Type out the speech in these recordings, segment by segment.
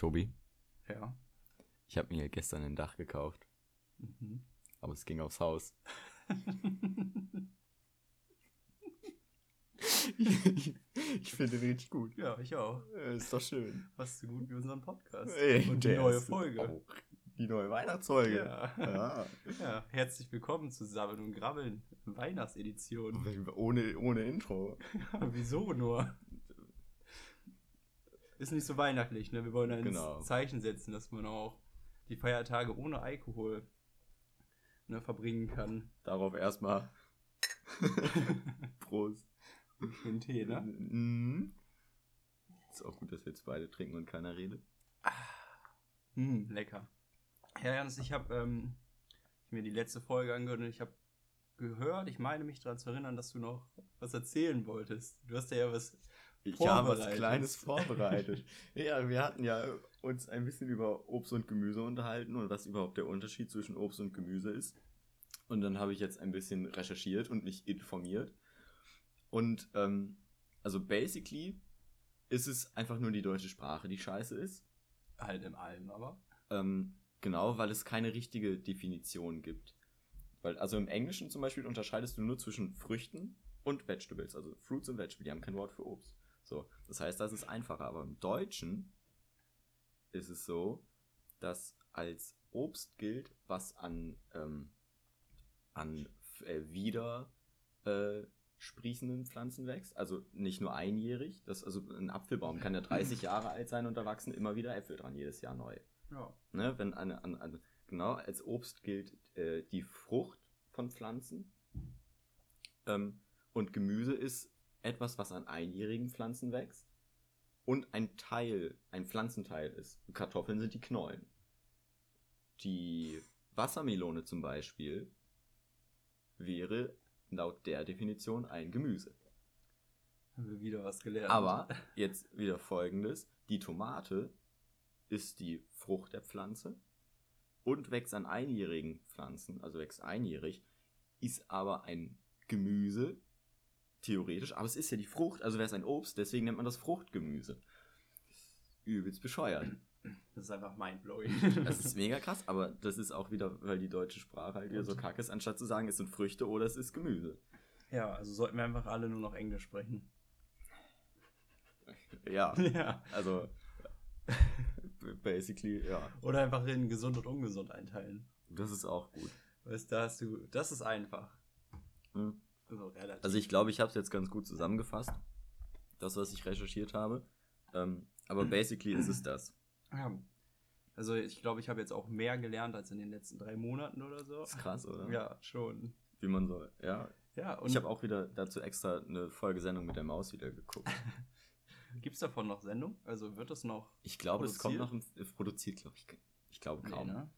Tobi, Ja. ich habe mir gestern ein Dach gekauft, Mhm. aber es ging aufs Haus. ich ich finde den richtig gut. Ja, ich auch. Äh, Ist doch schön. Fast so gut wie unseren Podcast. Ey, Und die neue Folge. auch Die neue Weihnachtsfolge. Ja. Ja. Ja, herzlich willkommen zu Sammeln und Grabbeln, Weihnachtsedition. Ohne, ohne Intro. Ja, wieso nur? Ist nicht so weihnachtlich, ne? Wir wollen ein Genau. Zeichen setzen, dass man auch die Feiertage ohne Alkohol ne, verbringen kann. Darauf erstmal. Prost. Schön Tee, ne? Mhm. Ist auch gut, dass wir jetzt beide trinken und keiner redet. Hm, lecker. Ja, Janis, ich habe ähm, mir die letzte Folge angehört und ich habe gehört, ich meine mich daran zu erinnern, dass du noch was erzählen wolltest. Du hast ja was Ich habe was. Kleines vorbereitet. ja, wir hatten ja uns ein bisschen über Obst und Gemüse unterhalten und was überhaupt der Unterschied zwischen Obst und Gemüse ist. Und dann habe ich jetzt ein bisschen recherchiert und mich informiert. Und ähm, also basically ist es einfach nur die deutsche Sprache, die scheiße ist. halt im allem, aber. Ähm, genau, weil es keine richtige Definition gibt. Weil, also im Englischen zum Beispiel unterscheidest du nur zwischen Früchten und Vegetables, also Fruits und Vegetables, die haben kein Wort für Obst. So, das heißt, das ist einfacher, aber im Deutschen ist es so, dass als Obst gilt, was an, ähm, an äh, wieder äh, sprießenden Pflanzen wächst. Also nicht nur einjährig. Das, also ein Apfelbaum kann ja 30 Jahre alt sein und da wachsen immer wieder Äpfel dran, jedes Jahr neu. Ja. Ne, wenn eine, an, an, genau, als Obst gilt äh, die Frucht von Pflanzen. Ähm, und Gemüse ist etwas, was an einjährigen Pflanzen wächst. Und ein Teil, ein Pflanzenteil ist. Kartoffeln sind die Knollen. Die Wassermelone zum Beispiel wäre laut der Definition ein Gemüse. Haben wir wieder was gelernt. Aber jetzt wieder folgendes: Die Tomate ist die Frucht der Pflanze und wächst an einjährigen Pflanzen, also wächst einjährig, ist aber ein Gemüse, theoretisch, aber es ist ja die Frucht, also wäre es ein Obst, deswegen nennt man das Fruchtgemüse. Übelst bescheuert. Das ist einfach mindblowing. Das ist mega krass, aber das ist auch wieder, weil die deutsche Sprache halt wieder so kacke ist, anstatt zu sagen, es sind Früchte oder es ist Gemüse. ja, also sollten wir einfach alle nur noch Englisch sprechen. Ja, Ja. also basically, ja. Oder einfach in gesund und ungesund einteilen. Das ist auch gut. Weißt du, da hast du. Das ist einfach. Hm. Also. Also ich glaube, ich habe es jetzt ganz gut zusammengefasst, das, was ich recherchiert habe. Ähm, aber basically ist es das. ja. Also ich glaube, ich habe jetzt auch mehr gelernt als in den letzten drei Monaten oder so. Ist krass, oder? Ja, schon. Wie man so, ja. Ja, und ich habe auch wieder dazu extra eine Folgesendung mit der Maus wieder geguckt. gibt es davon noch Sendung? Also wird es noch. Ich glaube, es kommt noch im, produziert, glaube ich. Ich glaube kaum. Nee, ne?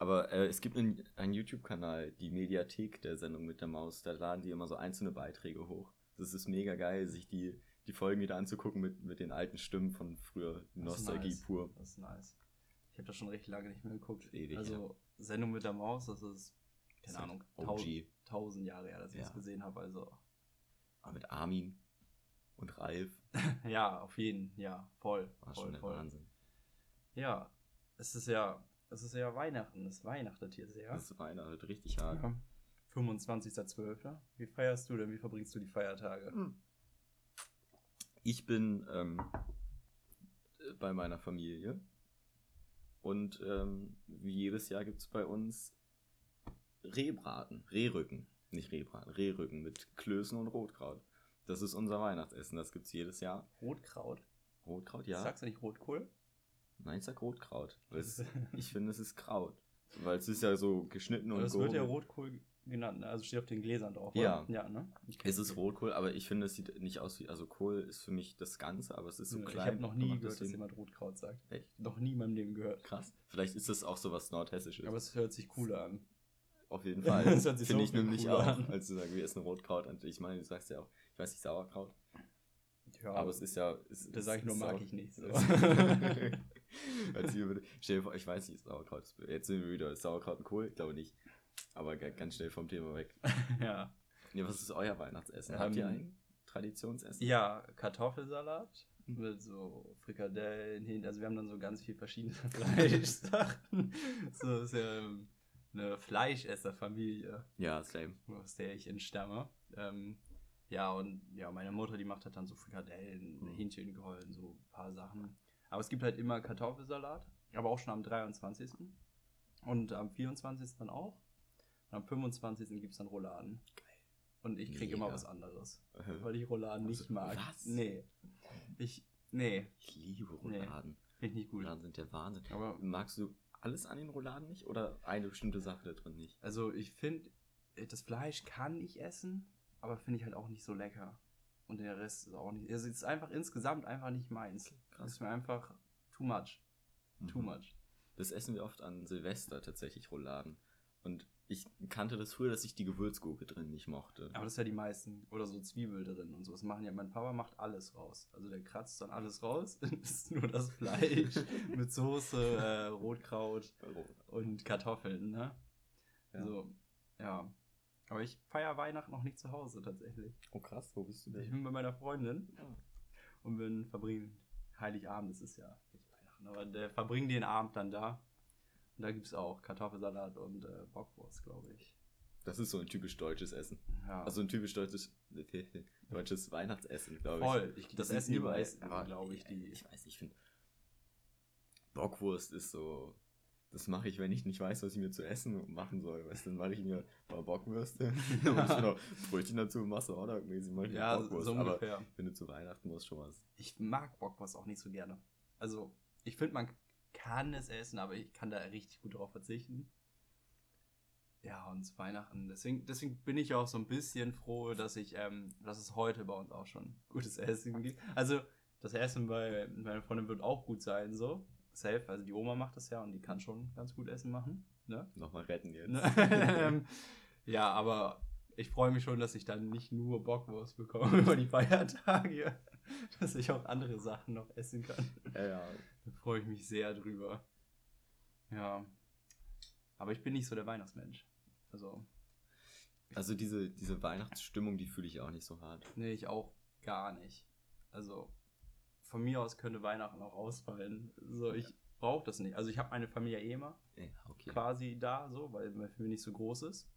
Aber äh, es gibt einen, einen YouTube-Kanal, die Mediathek der Sendung mit der Maus. Da laden die immer so einzelne Beiträge hoch. Das ist mega geil, sich die, die Folgen wieder anzugucken mit, mit den alten Stimmen von früher. Das Nostalgie nice. pur. Das ist nice. Ich habe das schon recht lange nicht mehr geguckt. Ewig, also Sendung mit der Maus, das ist, Das keine ist Ahnung, tausend, tausend Jahre her, dass ich Ja. es gesehen habe. Also Aber mit Armin und Ralf ja, auf jeden, ja, voll, war voll, schon der voll. Wahnsinn. Ja, es ist ja, es ist ja Weihnachten, es weihnachtet hier sehr. Einer halt richtig hart. Ja. 25.12. Wie feierst du denn? Wie verbringst du die Feiertage? Ich bin ähm, bei meiner Familie und ähm, wie jedes Jahr gibt es bei uns Rehbraten, Rehrücken, nicht Rehbraten, Rehrücken mit Klößen und Rotkraut. Das ist unser Weihnachtsessen, das gibt es jedes Jahr. Rotkraut. Rotkraut, ja? Sagst du nicht Rotkohl? Nein, ich sag Rotkraut. Es, ich finde, es ist Kraut. Weil es ist ja so geschnitten und Aber es wird ja. Rotkohl genannt, ne? also steht auf den Gläsern drauf. Ja. Oder? Ja, ne? Es ist Rotkohl, aber ich finde, es sieht nicht aus wie. Also, Kohl ist für mich das Ganze, aber es ist so ich klein. habe noch nie gehört, dass deswegen- jemand Rotkraut sagt. Echt? Noch nie in meinem Leben gehört. Krass. Vielleicht ist das auch so was Nordhessisches. Aber es hört sich cooler an. Auf jeden Fall. Das hört sich Finde so ich nämlich auch, an. als zu sagen, wir essen Rotkraut. Und ich meine, du sagst ja auch, ich weiß nicht, Sauerkraut. Ja, aber es ist ja. Es, da sage ich nur, ist mag ich nicht. So. Vor, ich weiß nicht, Sauerkraut. ist- Jetzt sind wir wieder Sauerkraut und Kohl, ich glaube nicht. Aber ga- ganz schnell vom Thema weg. ja. Ja, was ist euer Weihnachtsessen? Habt ihr Ähm, ein Traditionsessen? ja, Kartoffelsalat mit so Frikadellen hin. Also wir haben dann so ganz viel verschiedene Fleischsachen. so ist ja ähm, eine Fleischesserfamilie, Ja, same. aus der ich entstamme. Ähm, ja, und ja, meine Mutter, die macht halt dann so Frikadellen, Mhm. Hähnchengehäusen, so ein paar Sachen. Aber es gibt halt immer Kartoffelsalat, aber auch schon am 23. Und am 24. dann auch. Und am 25. gibt es dann Rouladen. Und ich kriege immer was anderes. Äh, Weil ich Rouladen nicht Also, mag. was? Nee. Ich. Nee, Ich liebe Nee. Rouladen. finde ich nicht gut. Rouladen sind der Wahnsinn. Aber Magst du alles an den Rouladen nicht oder eine bestimmte Sache da drin nicht? also ich finde, das Fleisch kann ich essen, aber finde ich halt auch nicht so lecker. Und der Rest ist auch nicht. Also es ist einfach insgesamt einfach nicht meins. Krass. Ist mir einfach too much. Too Mhm. much. Das essen wir oft an Silvester tatsächlich Rouladen. Und ich kannte das früher, dass ich die Gewürzgurke drin nicht mochte. Aber das ist ja die meisten. Oder so Zwiebel drin und so. Das machen ja, mein Papa macht alles raus. Also der kratzt dann alles raus. Das ist nur das Fleisch mit Soße, äh, Rotkraut und Kartoffeln, ne? Ja. So, ja. Aber ich feiere Weihnachten noch nicht zu Hause tatsächlich. Oh krass, wo bist du Ich bin bei meiner Freundin Ja. und bin verbringen Heiligabend, das ist ja nicht Weihnachten, aber der verbringen den Abend dann da. Und da gibt es auch Kartoffelsalat und äh, Bockwurst, glaube ich. Das ist so ein typisch deutsches Essen. Ja, Also ein typisch deutsches, deutsches Weihnachtsessen, glaube ich. voll. Ich, das sind essen überall- glaube ich, die. Ich weiß nicht, ich finde. Bockwurst ist so. Das mache ich, wenn ich nicht weiß, was ich mir zu essen machen soll. Weißt du, dann mache ich mir mal Bockwürste. Ich noch Brötchen dazu, machst du Hotdog-mäßig, mach ich Ja, so, Bockwurst. so Aber ungefähr. ich finde, zu Weihnachten muss schon was. Ich mag Bockwurst auch nicht so gerne. Also, ich finde, man kann es essen, aber ich kann da richtig gut drauf verzichten. Ja, und zu Weihnachten. Deswegen, deswegen bin ich auch so ein bisschen froh, dass ich, ähm, dass es heute bei uns auch schon gutes Essen gibt. Also, das Essen bei meiner Freundin wird auch gut sein, so. Safe. Also, die Oma macht das ja und die kann schon ganz gut Essen machen. Ne? Nochmal retten jetzt. Ne? Ähm, ja, aber ich freue mich schon, dass ich dann nicht nur Bockwurst bekomme über die Feiertage, dass ich auch andere Sachen noch essen kann. Ja, ja. Da freue ich mich sehr drüber. Ja. Aber ich bin nicht so der Weihnachtsmensch. Also, Also diese, diese Weihnachtsstimmung, die fühle ich auch nicht so hart. nee, ich auch gar nicht. Also, von mir aus könnte Weihnachten auch ausfallen. So, ich brauche das nicht. Also, ich habe meine Familie eh immer. Ja, okay. quasi da, so, weil meine Familie nicht so groß ist.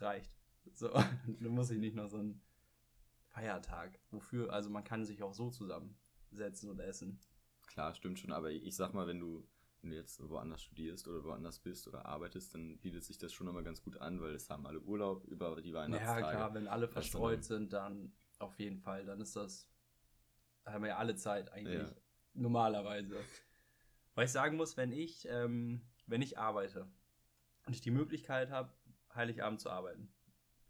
Reicht. So, dann muss ich nicht noch so einen Feiertag. Wofür, also man kann sich auch so zusammensetzen und essen. Klar, stimmt schon, aber ich sag mal, wenn du, wenn du jetzt woanders studierst oder woanders bist oder arbeitest, dann bietet sich das schon immer ganz gut an, weil es haben alle Urlaub über die Ja, Weihnachtstage. klar, wenn alle ist verstreut sind, dann auf jeden Fall, dann ist das, da haben wir ja alle Zeit eigentlich, Ja. normalerweise. Weil ich sagen muss, wenn ich, ähm, wenn ich arbeite und ich die Möglichkeit habe, Heiligabend zu arbeiten,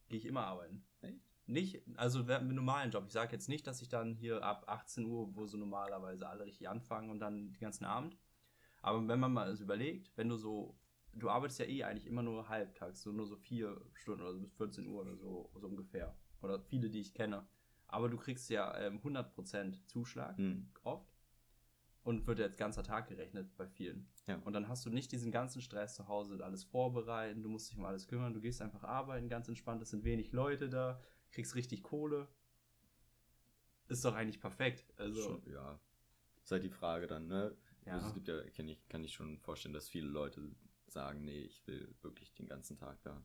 gehe ich immer arbeiten. Echt? Nicht, also während einem normalen Job. Ich sage jetzt nicht, dass ich dann hier ab 18 Uhr, wo so normalerweise alle richtig anfangen und dann den ganzen Abend. Aber wenn man mal überlegt, wenn du so, du arbeitest ja eh eigentlich immer nur halbtags, so nur so vier Stunden oder so bis 14 Uhr oder so, so ungefähr. Oder viele, die ich kenne. Aber du kriegst ja ähm, 100% Zuschlag Hm. oft und wird jetzt ganzer Tag gerechnet bei vielen. Ja. Und dann hast du nicht diesen ganzen Stress zu Hause, alles vorbereiten, du musst dich um alles kümmern, du gehst einfach arbeiten, ganz entspannt, es sind wenig Leute da, kriegst richtig Kohle. Ist doch eigentlich perfekt. Also, Schon, ja. Ist halt die Frage dann, ne? Ja. Also es gibt ja, kann ich, kann ich schon vorstellen, dass viele Leute sagen, nee, ich will wirklich den ganzen Tag da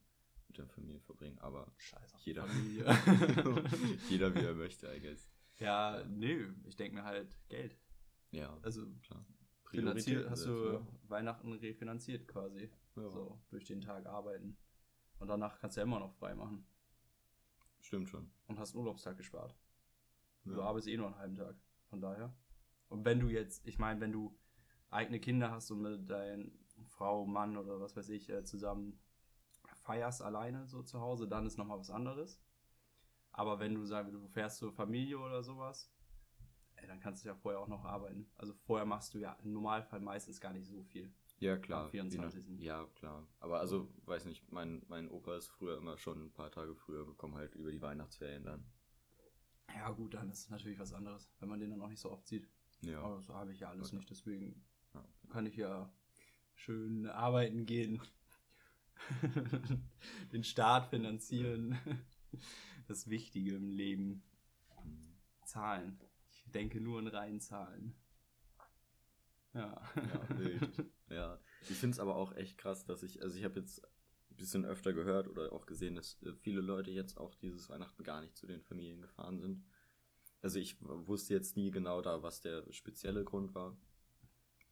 mit der Familie verbringen, aber scheiß auf die Jeder. Jeder wie er möchte, I guess. ja, nö, ich denke mir halt Geld. Ja, Also klar. finanziert, hast du setzen, Weihnachten refinanziert quasi. ja. Ja, So, durch den Tag arbeiten. Und danach kannst du ja immer noch frei machen. Stimmt schon. Und hast einen Urlaubstag gespart. Ja. Du arbeitest eh nur einen halben Tag. Von daher. Und wenn du jetzt, ich meine, wenn du eigene Kinder hast und mit deiner Frau, Mann oder was weiß ich äh, zusammen feierst alleine so zu Hause, dann ist nochmal was anderes. Aber wenn du sagst, du fährst zur Familie oder sowas, ey, dann kannst du ja vorher auch noch arbeiten. Also vorher machst du ja im Normalfall meistens gar nicht so viel. Ja, klar. Am 24.. je nach- Ja, klar. Aber also, weiß nicht, mein, mein Opa ist früher immer schon ein paar Tage früher gekommen, halt über die Weihnachtsferien dann. Ja gut, dann ist es natürlich was anderes, wenn man den dann auch nicht so oft sieht. Ja. Aber so habe ich ja alles Okay. nicht, deswegen Ja. kann ich ja schön arbeiten gehen, den Staat finanzieren, das Wichtige im Leben. Zahlen. Ich denke nur in reinen Zahlen. Ja. Ja, wild. ja. Ich finde es aber auch echt krass, dass ich, also ich habe jetzt ein bisschen öfter gehört oder auch gesehen, dass äh, viele Leute jetzt auch dieses Weihnachten gar nicht zu den Familien gefahren sind. Also ich wusste jetzt nie genau da, was der spezielle Grund war.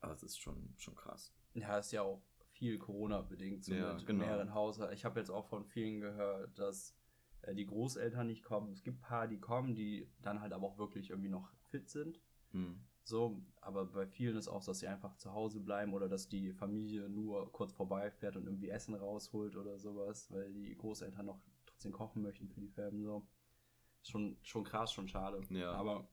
Aber es ist schon, schon krass. Ja, ist ja auch viel Corona-bedingt, so Ja, mit genau. mehreren Haushalten. Ich habe jetzt auch von vielen gehört, dass äh, die Großeltern nicht kommen. Es gibt ein paar, die kommen, die dann halt aber auch wirklich irgendwie noch fit sind. Hm. So, aber bei vielen ist auch, dass sie einfach zu Hause bleiben oder dass die Familie nur kurz vorbeifährt und irgendwie Essen rausholt oder sowas, weil die Großeltern noch trotzdem kochen möchten für die Fam. So. Schon, schon krass, schon schade. Ja. Aber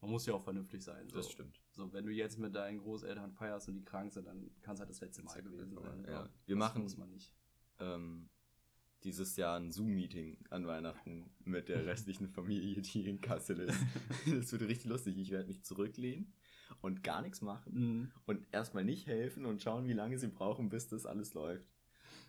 man muss ja auch vernünftig sein. So. Das stimmt. So, wenn du jetzt mit deinen Großeltern feierst und die krank sind, dann kann es halt das letzte Mal gewesen sein. ja. So. Wir das machen- muss man nicht. ähm, dieses Jahr ein Zoom-Meeting an Weihnachten mit der restlichen Familie, die in Kassel ist. Das wird richtig lustig. Ich werde mich zurücklehnen und gar nichts machen Mhm. und erstmal nicht helfen und schauen, wie lange sie brauchen, bis das alles läuft.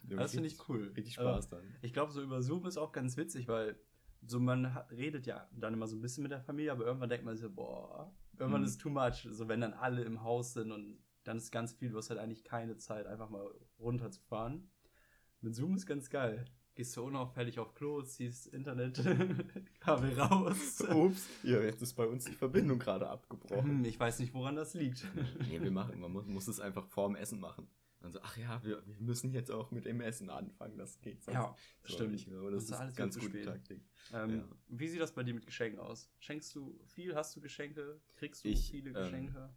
Das finde ich cool. Richtig Spaß dann. Ich glaube, so über Zoom ist auch ganz witzig, weil so man redet ja dann immer so ein bisschen mit der Familie, aber irgendwann denkt man sich so, boah, irgendwann Mhm. ist too much. So wenn dann alle im Haus sind und dann ist ganz viel, du hast halt eigentlich keine Zeit, einfach mal runterzufahren. Mit Zoom ist ganz geil. Gehst du unauffällig auf Klo, ziehst Internetkabel raus. Ups, ja, jetzt ist bei uns die Verbindung gerade abgebrochen. Hm, Ich weiß nicht, woran das liegt. nee, wir machen, man muss, muss es einfach vorm Essen machen. Dann so, ach ja, wir, wir müssen jetzt auch mit dem Essen anfangen, das geht sonst Ja, so stimmt. nicht. Aber das Sonst ist alles ganz gute. Taktik. Ähm, Ja. Wie sieht das bei dir mit Geschenken aus? Schenkst du viel? Hast du Geschenke? Kriegst du Ich, viele ähm, Geschenke?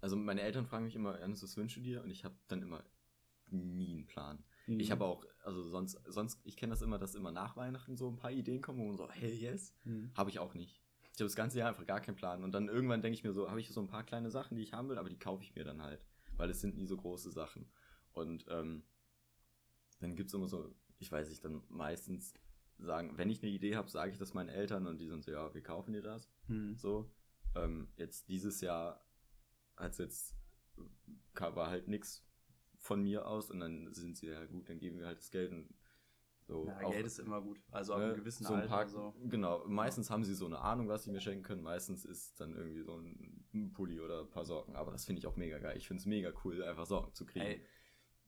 Also meine Eltern fragen mich immer, Ernst, was wünschst du dir? Und ich habe dann immer nie einen Plan. Mhm. Ich habe auch, also sonst, sonst, ich kenne das immer, dass immer nach Weihnachten so ein paar Ideen kommen und so, hey, yes. Mhm. Habe ich auch nicht. Ich habe das ganze Jahr einfach gar keinen Plan. Und dann irgendwann denke ich mir so, habe ich so ein paar kleine Sachen, die ich haben will, aber die kaufe ich mir dann halt. Weil es sind nie so große Sachen. Und ähm, dann gibt es immer so, ich weiß nicht, dann meistens sagen, wenn ich eine Idee habe, sage ich das meinen Eltern und die sind so, ja, wir kaufen dir das. Mhm. So. Ähm, jetzt dieses Jahr hat es jetzt, war halt nichts von mir aus und dann sind sie ja gut, dann geben wir halt das Geld und so. Ja, auch- Geld ist immer gut. Also ab ne, einem gewissen so ein Alter paar, so. Genau, meistens haben sie so eine Ahnung, was sie mir schenken können. Meistens ist dann irgendwie so ein Pulli oder ein paar Socken. Aber das finde ich auch mega geil. Ich finde es mega cool, einfach Socken zu kriegen. Ey,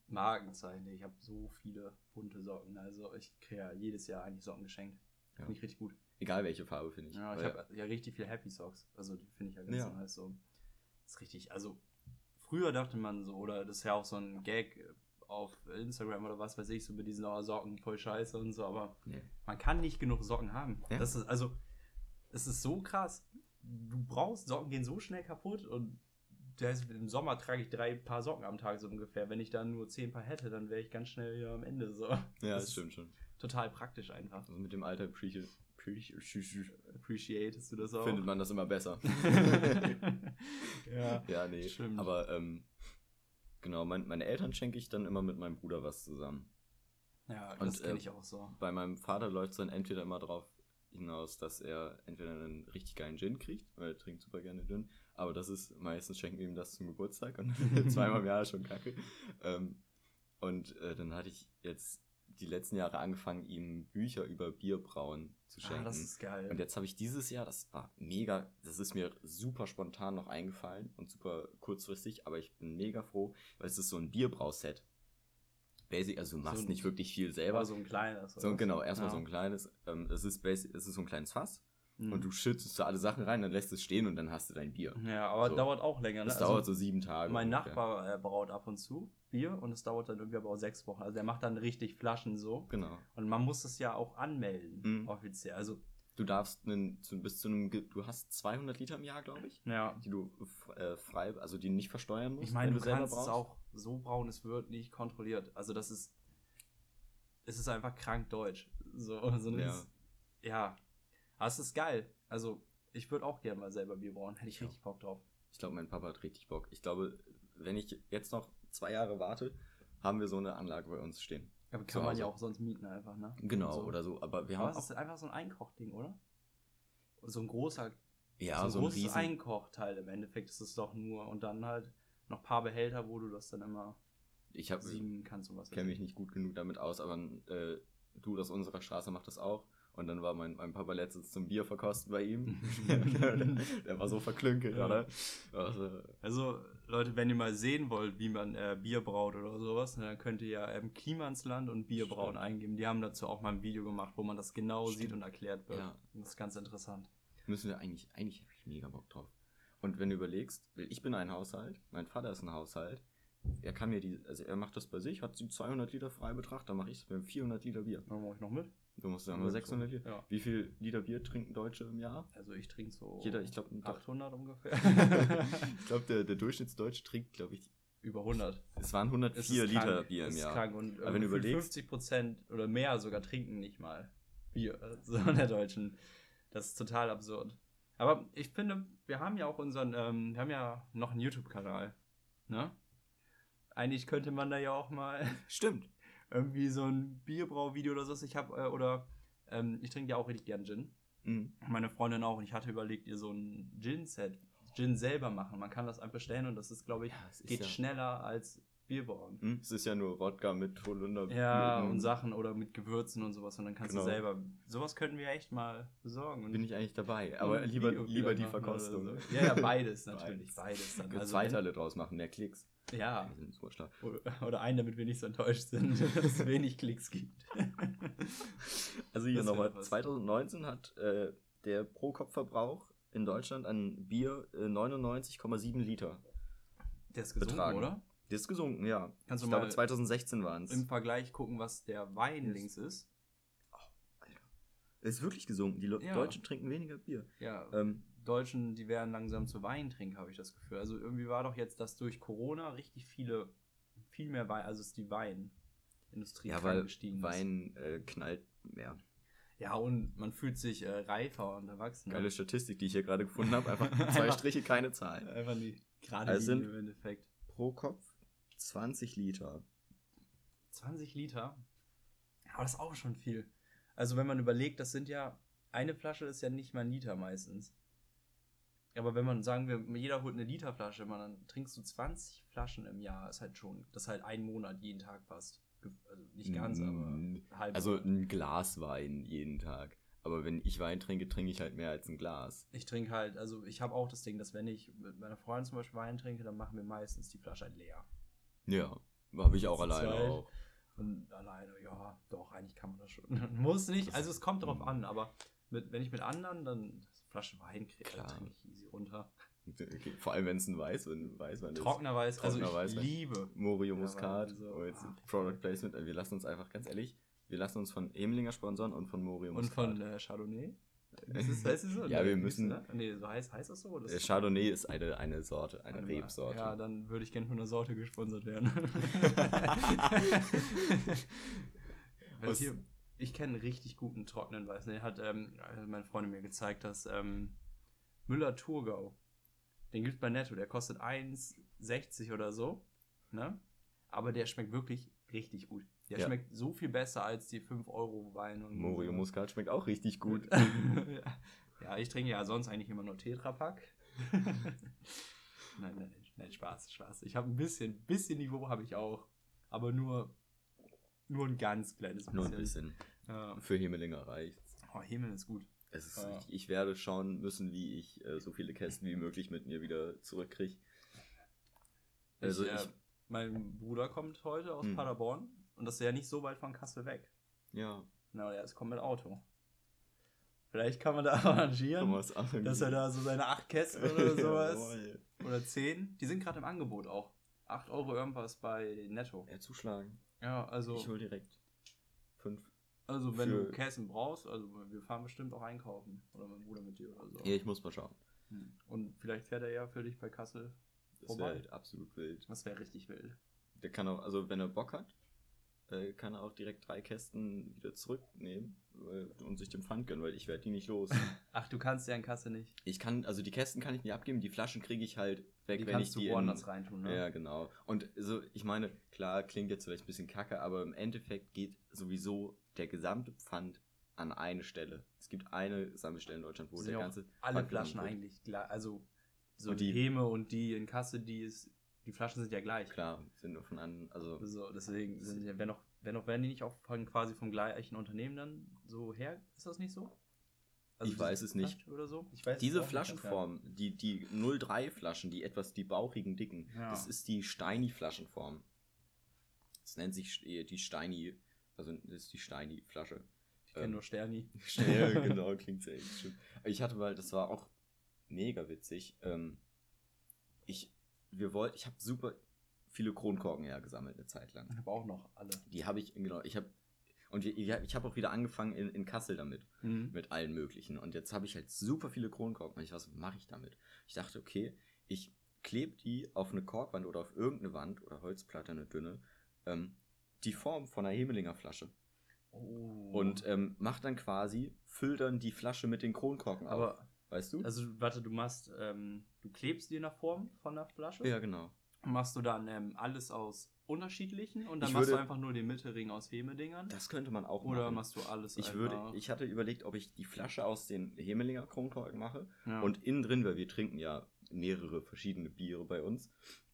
Markenzeichen. Ich habe so viele bunte Socken. Also ich kriege ja jedes Jahr eigentlich Socken geschenkt. Ja. Finde ich richtig gut. Egal welche Farbe, finde ich. Ja, ich habe ja richtig viel Happy Socks. Also die finde ich ja ganz Ja. nice. So. Das ist richtig. Also früher dachte man so, oder das ist ja auch so ein Gag auf Instagram oder was weiß ich, so mit diesen oh, Socken voll scheiße und so, aber Nee. man kann nicht genug Socken haben. Ja. Das ist also, es ist so krass. Du brauchst, Socken gehen so schnell kaputt und ist, im Sommer trage ich drei Paar Socken am Tag so ungefähr. Wenn ich dann nur zehn Paar hätte, dann wäre ich ganz schnell wieder am Ende so. ja, das das stimmt schon. Total praktisch einfach. Also mit dem Alter appreciate, appreciate, Appreciatest du das auch? findet man das immer besser. ja. ja, nee. Stimmt. Aber ähm, genau, mein, meine Eltern schenke ich dann immer mit meinem Bruder was zusammen. Ja, Und, das kenne äh, ich auch so. Bei meinem Vater läuft es dann entweder immer drauf hinaus, dass er entweder einen richtig geilen Gin kriegt, weil er trinkt super gerne Gin, aber das ist, meistens schenken wir ihm das zum Geburtstag und zweimal im Jahr ist schon kacke. Ähm, und äh, dann hatte ich jetzt die letzten Jahre angefangen, ihm Bücher über Bierbrauen zu schenken. Ah, das ist geil. Und jetzt habe ich dieses Jahr, das war mega, das ist mir super spontan noch eingefallen und super kurzfristig, aber ich bin mega froh, weil es ist so ein Bierbrauset. Basic, also du machst ein- nicht wirklich viel selber. So ein kleines. So, genau, erstmal Ja. so ein kleines. Ähm, es, ist basic, es ist so ein kleines Fass Mhm. und du schüttest da alle Sachen rein, dann lässt es stehen und dann hast du dein Bier. Ja, aber So. dauert auch länger. Ne? Das Also dauert so sieben Tage. Mein ungefähr. Nachbar äh, braut ab und zu Bier und es dauert dann irgendwie aber auch sechs Wochen. Also der macht dann richtig Flaschen so. Genau. Und man muss es ja auch anmelden, Mhm. offiziell. Also, Du darfst einen, zu, bis zu einem, du hast 200 Liter im Jahr, glaube ich, ja. die du äh, frei, also die nicht versteuern musst. Ich meine, du selber kannst es brauchst. auch so brauen, es wird nicht kontrolliert. Also das ist, es ist einfach krank deutsch. So, so ein Ja. ja. ja. Aber es ist geil. Also ich würde auch gerne mal selber Bier brauen. Hätte ich Ja. richtig Bock drauf. Ich glaube, mein Papa hat richtig Bock. Ich glaube, wenn ich jetzt noch zwei Jahre warte, haben wir so eine Anlage bei uns stehen. Aber kann man ja auch sonst mieten einfach, ne? Genau, So. oder so. Aber wir Aber haben es auch, ist einfach so ein Einkochding, oder? So ein großer, ja, so ein so ein großes riesen, Einkochteil im Endeffekt ist es doch nur. Und dann halt noch ein paar Behälter, wo du das dann immer ich habe sieben kannst und was. weiß kenne mich ich. nicht gut genug damit aus, aber äh, du aus unserer Straße macht das auch. Und dann war mein, mein Papa letztens zum Bier verkosten bei ihm. der war so verklünkelt, Ja. oder? Also, Also, Leute, wenn ihr mal sehen wollt, wie man äh, Bier braut oder sowas, ne, dann könnt ihr ja ähm, Klimansland und Bierbrauen Stimmt. eingeben. Die haben dazu auch mal ein Video gemacht, wo man das genau Stimmt. sieht und erklärt wird. Ja. Das ist ganz interessant. müssen wir eigentlich, eigentlich habe ich mega Bock drauf. Und wenn du überlegst, ich bin ein Haushalt, mein Vater ist ein Haushalt, er kann mir die, also er macht das bei sich, hat die 200 Liter Freibetrag, dann mache ich es mit 400 Liter Bier. Dann mache ich noch mit. Du musst nur 600 Liter. Ja. Wie viel Liter Bier trinken Deutsche im Jahr? Also ich trinke so Jeder, ich glaube, 800 ungefähr. ich glaube, der, der Durchschnittsdeutsche trinkt, glaube ich, Über 100. es waren Es 104 ist Liter krank. Bier Es im ist Jahr. krank. Und Aber wenn du überlegst- 50 Prozent oder mehr sogar trinken nicht mal Bier. So in der Deutschen. Das ist total absurd. Aber ich finde, wir haben ja auch unseren, ähm, wir haben ja noch einen YouTube-Kanal. Ne? Eigentlich könnte man da ja auch mal Stimmt. Irgendwie so ein Bierbrau-Video oder so. Ich habe, äh, oder ähm, ich trinke ja auch richtig gern Gin. Mhm. Meine Freundin auch. Und ich hatte überlegt, ihr so ein Gin-Set, Gin selber machen. Man kann das einfach bestellen und das ist, glaube ich, Ja, geht ja- schneller als Bierbrauen. Hm, Es ist ja nur Wodka mit Holunder. Ja, und Sachen oder mit Gewürzen und sowas. Und dann kannst Genau. du selber. Sowas könnten wir echt mal besorgen. Bin ich eigentlich dabei. Aber lieber, Video lieber die Verkostung. so. Ja, ja, beides natürlich. Beides. Dann. Also zwei Teile draus machen, mehr Klicks. Ja. Oder, oder einen, damit wir nicht so enttäuscht sind, dass es wenig Klicks gibt. Also hier nochmal, wäre was. 2019 hat äh, der Pro-Kopf-Verbrauch in Deutschland an Bier äh, 99,7 Liter. Der ist gesunken, Betragen. oder? Der ist gesunken, ja. Kannst du ich mal glaube 2016 waren es. Im Vergleich gucken, was der Wein Yes. links ist. Ist wirklich gesunken. Die Ja. Deutschen trinken weniger Bier. Ja, Ähm, Deutschen, die werden langsam zu Weintrinker, habe ich das Gefühl. Also irgendwie war doch jetzt, dass durch Corona richtig viele, viel mehr Wein, also ist die Weinindustrie ja, weil gestiegen ist. Wein äh, knallt mehr. Ja, und man fühlt sich äh, reifer und erwachsener. Geile Statistik, die ich hier gerade gefunden habe. Einfach zwei Striche, keine Zahl. Einfach die gerade Also Linie sind- im Endeffekt. Pro Kopf 20 Liter. 20 Liter? Ja, aber das ist auch schon viel. Also wenn man überlegt, das sind ja, eine Flasche ist ja nicht mal ein Liter meistens. Aber wenn man sagen wir, jeder holt eine Literflasche, man, dann trinkst du 20 Flaschen im Jahr, ist halt schon, das ist halt ein Monat jeden Tag fast. Also nicht ganz, Mm, aber halb. Also ein Glas Wein jeden Tag. Aber wenn ich Wein trinke, trinke ich halt mehr als ein Glas. ich trinke halt, also ich habe auch das Ding, dass wenn ich mit meiner Freundin zum Beispiel Wein trinke, dann machen wir meistens die Flasche halt leer. Ja, habe ich auch alleine auch. Und alleine, ja, doch, eigentlich kann man das schon. Muss nicht, also es kommt drauf an, aber mit, wenn ich mit anderen, dann Flasche Wein kriege, Klar. trinke ich easy runter. Okay, Vor allem, wenn es ein Weißwein, Weißwein ist. Trockener Weiß, also ich Weißwein. liebe. Morio Ja, Muscat. Wein, so. oh, jetzt Ah. Product Placement. Wir lassen uns einfach, ganz ehrlich, wir lassen uns von Emlinger sponsern und von Morio Und Muscat. von äh, Chardonnay. Ist, das ist so? Ja, Nee, wir müssen- Ne? Nee, so heißt, heißt das so? Oder Äh, ist- Chardonnay ist eine, eine Sorte, eine. Rebsorte. Ja, dann würde ich gerne von der Sorte gesponsert werden. Hier, ich kenne einen richtig guten trockenen Weiß. Den hat ähm, meine Freundin mir gezeigt, dass ähm, Müller Thurgau, den gibt es bei Netto, der kostet 1,60 oder so. Ne? Aber der schmeckt wirklich richtig gut. Der Ja. schmeckt so viel besser als die 5 Euro Wein. Und Morio so. Muscat schmeckt auch richtig gut. ja, ich trinke ja sonst eigentlich immer nur Tetrapack. nein, nein, nein, Spaß, Spaß. Ich habe ein bisschen, bisschen Niveau habe ich auch. Aber nur, nur ein ganz kleines bisschen. Nur ein bisschen. Ja. Für Hemelinger reicht's. Oh, Himmel ist gut. Es ist, Ja. ich, ich werde schauen müssen, wie ich äh, so viele Kästen wie möglich mit mir wieder zurückkriege. Also ich, äh, ich, mein Bruder kommt heute aus Hm. Paderborn und das ist ja nicht so weit von Kassel weg. ja, Na, er ist kommt mit Auto. Vielleicht kann man da arrangieren, Arndt. dass er da so seine acht Kästen oder sowas oder zehn. Die sind gerade im Angebot auch. 8 Euro irgendwas bei Netto. Ja, zuschlagen. Ja, also, Ich hol direkt fünf. also wenn du Kästen brauchst, also wir fahren bestimmt auch einkaufen. Oder mein Bruder mit dir oder so. Ja, ich muss mal schauen. Hm. Und vielleicht fährt er ja für dich bei Kassel. Das wäre halt absolut wild. Das wäre richtig wild. Der kann auch, also wenn er Bock hat, äh, kann er auch direkt drei Kästen wieder zurücknehmen äh, und sich den Pfand gönnen, weil ich werde die nicht los. Ach, du kannst ja in Kasse nicht. ich kann, also die Kästen kann ich nicht abgeben, die Flaschen kriege ich halt weg, Die wenn kannst ich du die woanders in, reintun, ne? Ja, genau. Und so, ich meine, klar, klingt jetzt vielleicht ein bisschen kacke, aber im Endeffekt geht sowieso der gesamte Pfand an eine Stelle. Es gibt eine Sammelstelle in Deutschland, wo der sind auch ganze alle Pfand Flaschen eigentlich gleich. Also so Und die Heme und die in Kasse, die ist, die Flaschen sind ja gleich. Klar, sind nur von an, also So, deswegen sind ja, wäre noch wenn auch werden die nicht auch von, quasi vom gleichen Unternehmen dann so her? Ist das nicht so? Ich weiß es nicht. Oder so? Ich weiß Diese auch. Flaschenform, die, die 03-Flaschen, die etwas, die bauchigen, dicken, Ja. das ist die Steini-Flaschenform. Das nennt sich äh, die Steini, also das ist die Steini-Flasche. Ich kenne Ähm, nur Sterni. Ja, genau, klingt sehr echt schön. Ich hatte mal, das war auch mega witzig. Ähm, ich, wir wollten, ich habe super viele Kronkorken hergesammelt eine Zeit lang. Ich habe auch noch alle. Die habe ich, genau, ich habe, und ich, habe auch wieder angefangen in, in Kassel damit Mhm. mit allen möglichen. Und jetzt habe ich halt super viele Kronkorken. Und ich, was mache ich damit? Ich dachte, okay, ich klebe die auf eine Korkwand oder auf irgendeine Wand oder Holzplatte, eine dünne, ähm, die Form von einer Hemelinger Flasche. Oh. Und ähm, mach dann quasi, füll dann die Flasche mit den Kronkorken auf. Aber, Weißt du? also, warte, du machst, ähm, du klebst die in der Form von der Flasche? ja, genau. Machst du dann ähm, alles aus unterschiedlichen und dann Ich machst du einfach nur den Mittelring aus Hemedingern? Das könnte man auch Oder machen. machst du alles ich würde, ich hatte überlegt, ob ich die Flasche aus den Hemelinger Kronkorken mache ja. und innen drin, weil wir trinken ja mehrere verschiedene Biere bei uns,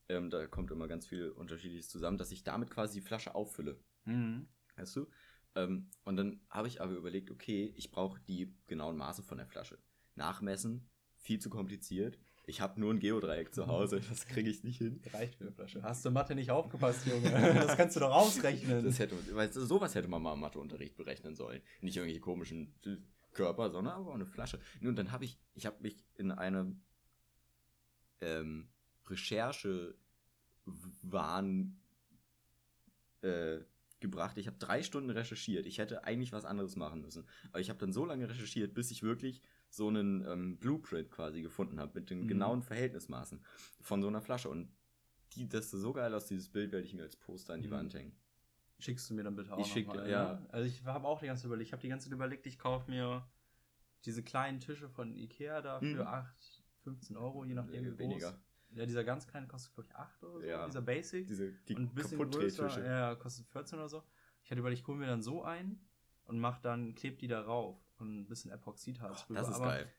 ähm, da kommt immer ganz viel Unterschiedliches zusammen, dass ich damit quasi die Flasche auffülle. Mhm. Weißt du? Ähm, und dann habe ich aber überlegt, okay, ich brauche die genauen Maße von der Flasche. Nachmessen, viel zu kompliziert. Ich habe nur ein Geodreieck zu Hause, das kriege ich nicht hin. Reicht für eine Flasche. Hast du Mathe nicht aufgepasst, Junge? Das kannst du doch ausrechnen. Das hätte, weißt du, sowas hätte man mal im Matheunterricht berechnen sollen. Nicht irgendwelche komischen Körper, sondern aber auch eine Flasche. Und dann habe ich, ich habe mich in eine ähm, Recherche-Wahn äh, gebracht. Ich habe drei Stunden recherchiert. Ich hätte eigentlich was anderes machen müssen. Aber ich habe dann so lange recherchiert, bis ich wirklich so einen ähm, Blueprint quasi gefunden habe mit den Mhm. genauen Verhältnismaßen von so einer Flasche. Und die, das sah so geil aus, dieses Bild werde ich mir als Poster an die Mhm. Wand hängen. Schickst du mir dann bitte auch Ich noch schick mal, dir- ja. ne? Also ich habe auch die ganze Zeit überlegt, ich habe die ganze Zeit überlegt, ich kaufe mir diese kleinen Tische von Ikea da für Mhm. 8, 15 Euro, je nachdem wie groß. weniger. Ja, dieser ganz kleine kostet, glaube ich, 8 oder so, Ja. dieser Basic. Diese die und ein bisschen größer, ja, kostet 14 oder so. Ich hatte überlegt, ich hole mir dann so ein und mach dann, kleb die da rauf und ein bisschen Epoxidharz Oh, das ist aber, geil.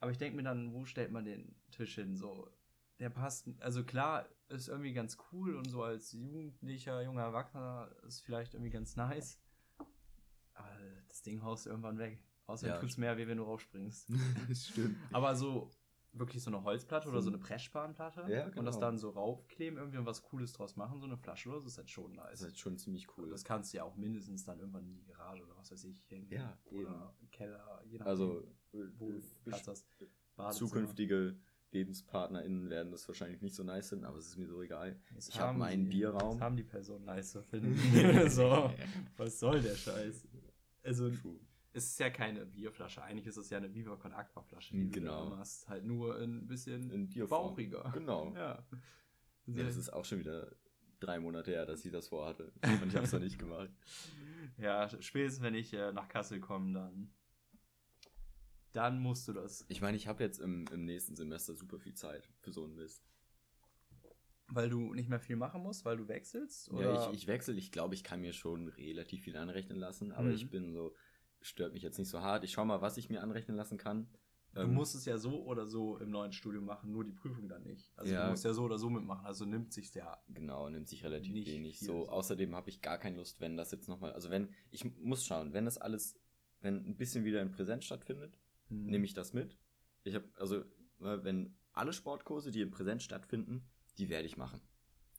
Aber ich denke mir dann, wo stellt man den Tisch hin? So, der passt, also klar, ist irgendwie ganz cool und so als jugendlicher, junger Erwachsener ist vielleicht irgendwie ganz nice. Aber das Ding haust du irgendwann weg. Außerdem Ja. tut's mehr weh, wenn du raufspringst. Stimmt. Aber so wirklich so eine Holzplatte oder so So- eine Pressspanplatte Ja, und das genau. dann so raufkleben, irgendwie und was Cooles draus machen, so eine Flasche oder so, ist halt schon Das nice. ist halt schon ziemlich cool. Das kannst du ja auch mindestens dann irgendwann in die Garage oder was weiß ich hängen. Ja, Oder im Keller, je nachdem, also wo du äh, Platz hast. Badezimmer. zukünftige LebenspartnerInnen werden das wahrscheinlich nicht so nice finden, aber es ist mir so egal. Das ich hab haben meinen die- Bierraum. Das haben die Personen nice zu finden. so, was soll der Scheiß? Also, True. Es ist ja keine Bierflasche. Eigentlich ist es ja eine Viva Con Aqua Flasche, die Genau. du hast. Halt nur ein bisschen In bauchiger. Genau. Ja. Ja, das ist auch schon wieder drei Monate her, dass ich das vorhatte. Und ich habe es noch nicht gemacht. Ja, spätestens wenn ich äh, nach Kassel komme, dann. Dann musst du das. Ich meine, ich habe jetzt im, im nächsten Semester super viel Zeit für so einen Mist. Weil du nicht mehr viel machen musst, weil du wechselst? Oder? Ja, ich, ich wechsle. Ich glaube, ich kann mir schon relativ viel anrechnen lassen, aber Mhm. ich bin so, stört mich jetzt nicht so hart. Ich schau mal, was ich mir anrechnen lassen kann. du Ähm, musst es ja so oder so im neuen Studium machen, nur die Prüfung dann nicht. Also Ja. du musst ja so oder so mitmachen, also nimmt sich's ja. Genau, nimmt sich relativ Nicht wenig. So, so. außerdem habe ich gar keine Lust, wenn das jetzt nochmal, also wenn, ich muss schauen, wenn das alles, wenn ein bisschen wieder in Präsenz stattfindet, Mhm. nehme ich das mit. Ich habe, also, äh, wenn alle Sportkurse, die in Präsenz stattfinden, die werde ich machen.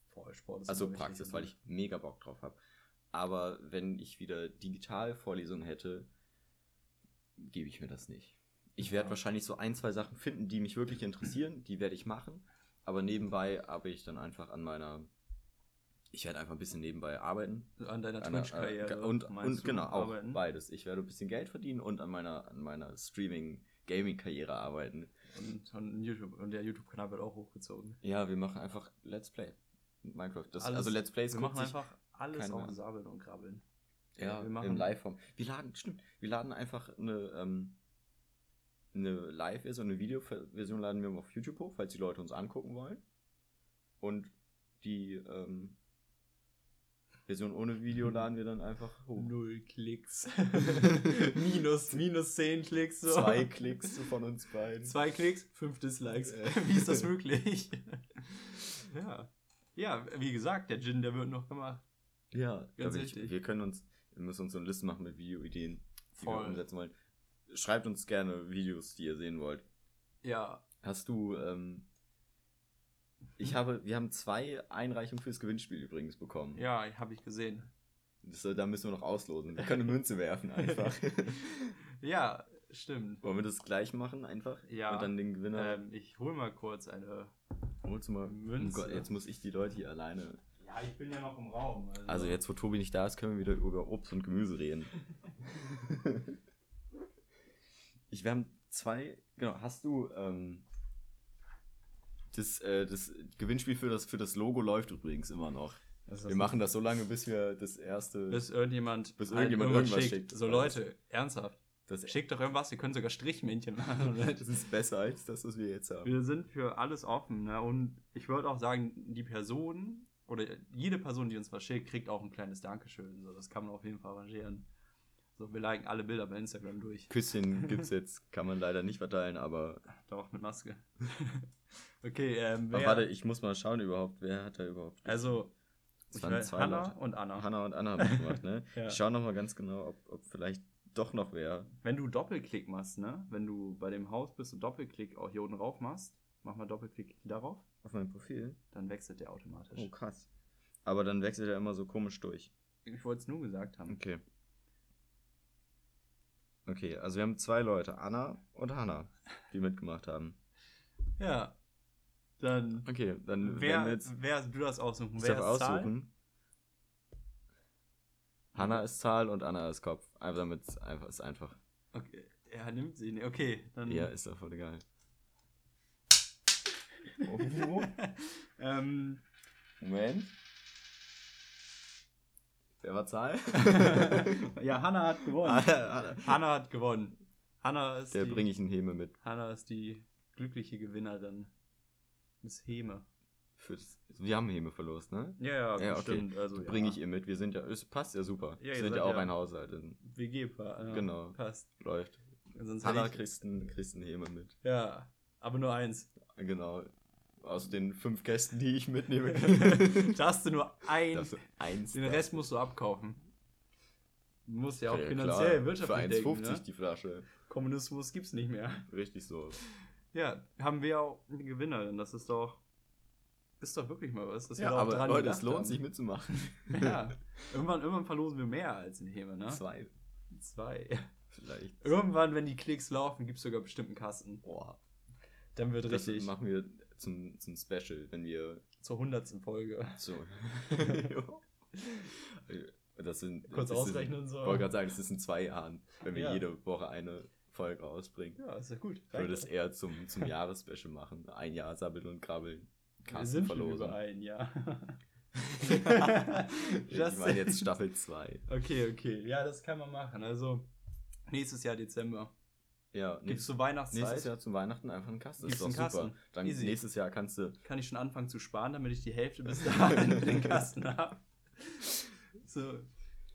Vollsport ist Also. Praxis, weil ich mega Bock drauf habe. Aber wenn ich wieder digital Vorlesungen hätte, gebe ich mir das nicht. Ich werde wahrscheinlich so ein, zwei Sachen finden, die mich wirklich interessieren, die werde ich machen. Aber nebenbei habe ich dann einfach an meiner, ich werde einfach ein bisschen nebenbei arbeiten. An deiner Twitch-Karriere. äh, und, und genau, auch arbeiten? beides. Ich werde ein bisschen Geld verdienen und an meiner, an meiner Streaming-Gaming-Karriere arbeiten. Und, und, YouTube, und der YouTube-Kanal wird auch hochgezogen. Ja, wir machen einfach Let's Play. Minecraft. Das, also Let's Plays Wir guckt sich- einfach alles keiner auf an. Sabbeln und Krabbeln. Ja, wir machen- im Live-Form. Wir laden, stimmt, wir laden einfach eine, ähm, eine Live-Version, eine Video-Version laden wir auf YouTube hoch, falls die Leute uns angucken wollen. Und die ähm, Version ohne Video laden wir dann einfach hoch. Null Klicks. minus, minus 10 Klicks. So. Zwei Klicks von uns beiden. Zwei Klicks, fünf Dislikes. Äh. Wie ist das möglich? ja. Ja, wie gesagt, der Gin, der wird noch gemacht. Ja, Ganz ich, wichtig. wir können uns, wir müssen uns so eine Liste machen mit Videoideen, die Voll. wir umsetzen wollen. Schreibt uns gerne Videos, die ihr sehen wollt. Ja, Hast du, ähm, ich habe, wir haben zwei Einreichungen fürs Gewinnspiel übrigens bekommen. ja, habe ich gesehen. Das, da müssen wir noch auslosen. Wir können eine Münze werfen einfach. Ja, stimmt. Wollen wir das gleich machen einfach? Ja. Und dann den Gewinner. Ähm, ich hol mal kurz eine. Holst du mal. Münze. Oh Gott, jetzt muss ich die Leute hier alleine. Ja, ich bin ja noch im Raum. Also jetzt, wo Tobi nicht da ist, können wir wieder über Obst und Gemüse reden. ich, wir haben zwei, genau, hast du, ähm, das, äh, das Gewinnspiel für das, für das Logo läuft übrigens immer noch. Wir machen das so lange, bis wir das erste, Bis irgendjemand, Bis halt irgendjemand irgendwas schickt. So, Leute, ernsthaft. das, Schickt doch irgendwas, wir können sogar Strichmännchen machen. das ist besser als das, was wir jetzt haben. wir sind für alles offen. Ne? Und ich würde auch sagen, die Person oder jede Person, die uns was schickt, kriegt auch ein kleines Dankeschön. So, das kann man auf jeden Fall arrangieren. So, wir liken alle Bilder bei Instagram durch. Küsschen gibt's jetzt, kann man leider nicht verteilen, aber, Doch, mit Maske. okay, ähm, aber wer, warte, ich muss mal schauen überhaupt, wer hat da überhaupt. also, Es ich waren zwei Hannah Leute. und Anna. Hannah und Anna haben gemacht, ne? Ja. Ich schaue nochmal ganz genau, ob, ob vielleicht doch noch wer. Wenn du Doppelklick machst, ne? Wenn du bei dem Haus bist und Doppelklick auch hier unten rauf machst, mach mal Doppelklick darauf, Auf meinem Profil? dann wechselt der automatisch. Oh, krass. Aber dann wechselt er immer so komisch durch. Ich wollte es nur gesagt haben. Okay. Okay, also wir haben zwei Leute, Anna und Hannah, die mitgemacht haben. Ja. Dann. Okay, dann Wer, wir jetzt wer du das aussuchen? ich wer darf ist Zahl? aussuchen. Hannah ist Zahl und Anna ist Kopf. Einfach damit es einfach ist einfach. Okay. Er nimmt sie. Okay, dann. Ja, ist doch voll egal. ähm, Moment. Wer war Zahl? ja, Hannah hat gewonnen. Hannah. Hannah hat gewonnen. Hannah ist Der die, bringe ich einen Heme mit. Hannah ist die glückliche Gewinnerin des Heme. Fürs, wir haben Heme verlost, ne? Ja, ja, Ja, okay. stimmt. Also, ja. Bringe ich ihr mit. Wir sind ja, es passt ja super. Ja, wir sind ja auch ja- ein Haushalt. WG-Paar. Ja, Genau. Passt. Läuft. Sonst einen, kriegst einen Heme mit. ja, aber nur eins. Genau. Aus den fünf Gästen, die ich mitnehme. da hast du nur ein. du eins. Den Rest musst du abkaufen. Du musst ja auch Ja, finanziell, klar. wirtschaftlich Für 1,50 denken. Ne? die Flasche. Kommunismus gibt's nicht mehr. Richtig so. Ja, haben wir auch eine Gewinnerin. Das ist doch. Ist doch wirklich mal was. Ja, aber Leute, es lohnt sich mitzumachen. Ja. Irgendwann, irgendwann verlosen wir mehr als eine Heme, ne? Zwei. Zwei. Vielleicht. Irgendwann, wenn die Klicks laufen, gibt's sogar bestimmten Kasten. Boah. Dann wird Das richtig machen wir zum, zum Special, wenn wir zur hundertsten Folge. so. das sind. Kurz das ausrechnen in, so. Ich wollte gerade sagen, das ist in zwei Jahren, wenn wir Ja. jede Woche eine Folge rausbringen. Ja, ist ja gut. Ich würde es eher zum, zum Jahresspecial machen. Ein Jahr sabbeln und krabbeln. doch. wir sind schon verlosen. über ein Jahr. ich meine jetzt Staffel 2. Okay, okay. Ja, das kann man machen. Also, nächstes Jahr Dezember. Ja, Gibt's nächstes, zur Weihnachtszeit? nächstes Jahr zu Weihnachten einfach einen Kasten. Gibt's das ist doch super. Dann Easy. nächstes Jahr kannst du. kann ich schon anfangen zu sparen, damit ich die Hälfte bis dahin in den Kasten habe. So,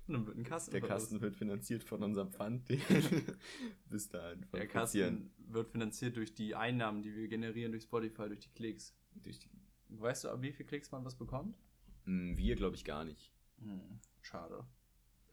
und dann wird ein Kasten Der. Kasten wird finanziert von unserem Pfand, bis dahin Der. Kasten wird finanziert durch die Einnahmen, die wir generieren durch Spotify, durch die Klicks. Durch die- Weißt du, ab wie viel Klicks man was bekommt? Hm, Wir glaube ich gar nicht. Hm, schade.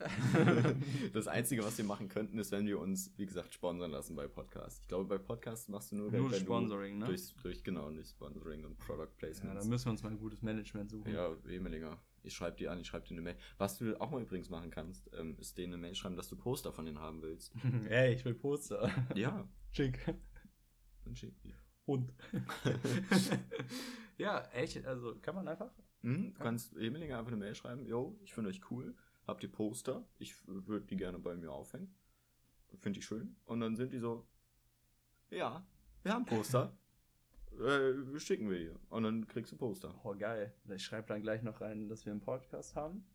Das Einzige, was wir machen könnten, ist, wenn wir uns, wie gesagt, sponsern lassen bei Podcasts. Ich glaube, bei Podcasts machst du nur, Nur wenn Sponsoring, ne? durch, durch, genau, durch Sponsoring und Product Ja, Placements. da müssen wir uns mal ein gutes Management suchen. Ja, Emelinger. Ich schreibe dir an, ich schreibe dir eine Mail. Was du auch mal übrigens machen kannst, ähm, ist denen eine Mail schreiben, dass du Poster von denen haben willst. Ey, ich will Poster. Ja, Schick. dann schick die. Hund. ja, echt, also kann man einfach. Mhm, du kannst Emelinger einfach eine Mail schreiben, yo, ich finde euch cool, habt ihr Poster? Ich würde die gerne bei mir aufhängen. Finde ich schön. Und dann sind die so, ja, wir haben Poster. äh, schicken wir dir. Und dann kriegst du Poster. Oh, geil. Ich schreibe dann gleich noch rein, dass wir einen Podcast haben,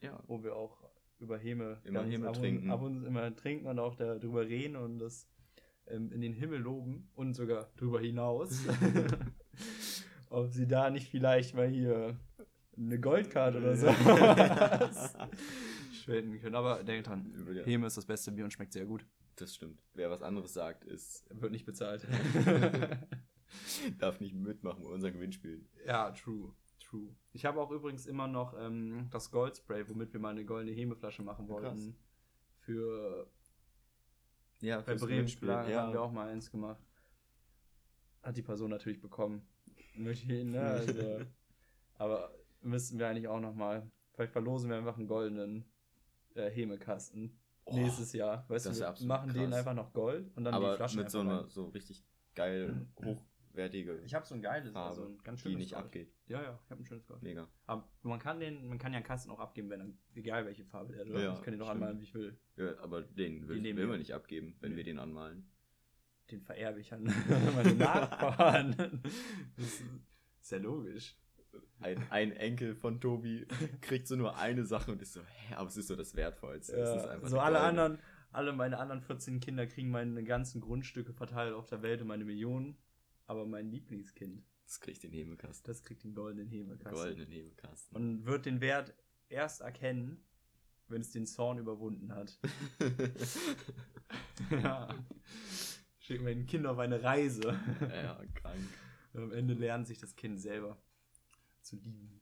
Ja. wo wir auch über Häme, Immer Häme ab und, trinken. ab und immer trinken und auch darüber reden und das ähm, in den Himmel loben und sogar darüber hinaus. Ob sie da nicht vielleicht mal hier eine Goldkarte oder so spenden können. Aber denk dran, Ja. Häme ist das beste Bier und schmeckt sehr gut. Das stimmt. Wer was anderes sagt, ist, Wird nicht bezahlt. darf nicht mitmachen bei unserem Gewinnspiel. ja, true. True. Ich habe auch übrigens immer noch ähm, das Goldspray, womit wir mal eine goldene Hemeflasche machen wollten. Krass. Für Ja, bei fürs Bremen ja. haben wir auch mal eins gemacht. Hat die Person natürlich bekommen. Möchte ich, ne? Also, aber müssten wir eigentlich auch noch mal. Vielleicht verlosen wir einfach einen goldenen äh, Hemekasten Oh, nächstes Jahr. Weißt das du, wir machen den krass. einfach noch Gold und dann die aber Flaschen mit so einer so richtig geil, hochwertige Ich habe so ein geiles, Farbe, also ein ganz die schönes nicht Gold. abgeht. Ja, ja, ich habe ein schönes Gold. Mega. Aber man kann den, man kann ja einen Kasten auch abgeben, wenn dann, egal welche Farbe der hat. Ja, ich kann den stimmt. anmalen, wie ich will. Ja, aber den will, nehmen will wir. man nicht abgeben, wenn Nee. wir den anmalen. Den vererbe ich an meine Nachbarn. das ist, ist ja logisch. Ein, ein Enkel von Tobi kriegt so nur eine Sache und ist so, hä, aber es ist so das Wertvollste. Ja, einfach so alle anderen, alle meine anderen 14 Kinder kriegen meine ganzen Grundstücke verteilt auf der Welt und meine Millionen. Aber mein Lieblingskind, Das kriegt den Hebekasten. das kriegt den goldenen Hebekasten. Goldenen Hebekasten. Und wird den Wert erst erkennen, wenn es den Zorn überwunden hat. ja. Schicken wir ein Kind auf eine Reise. ja, krank. Und am Ende lernt sich das Kind selber zu lieben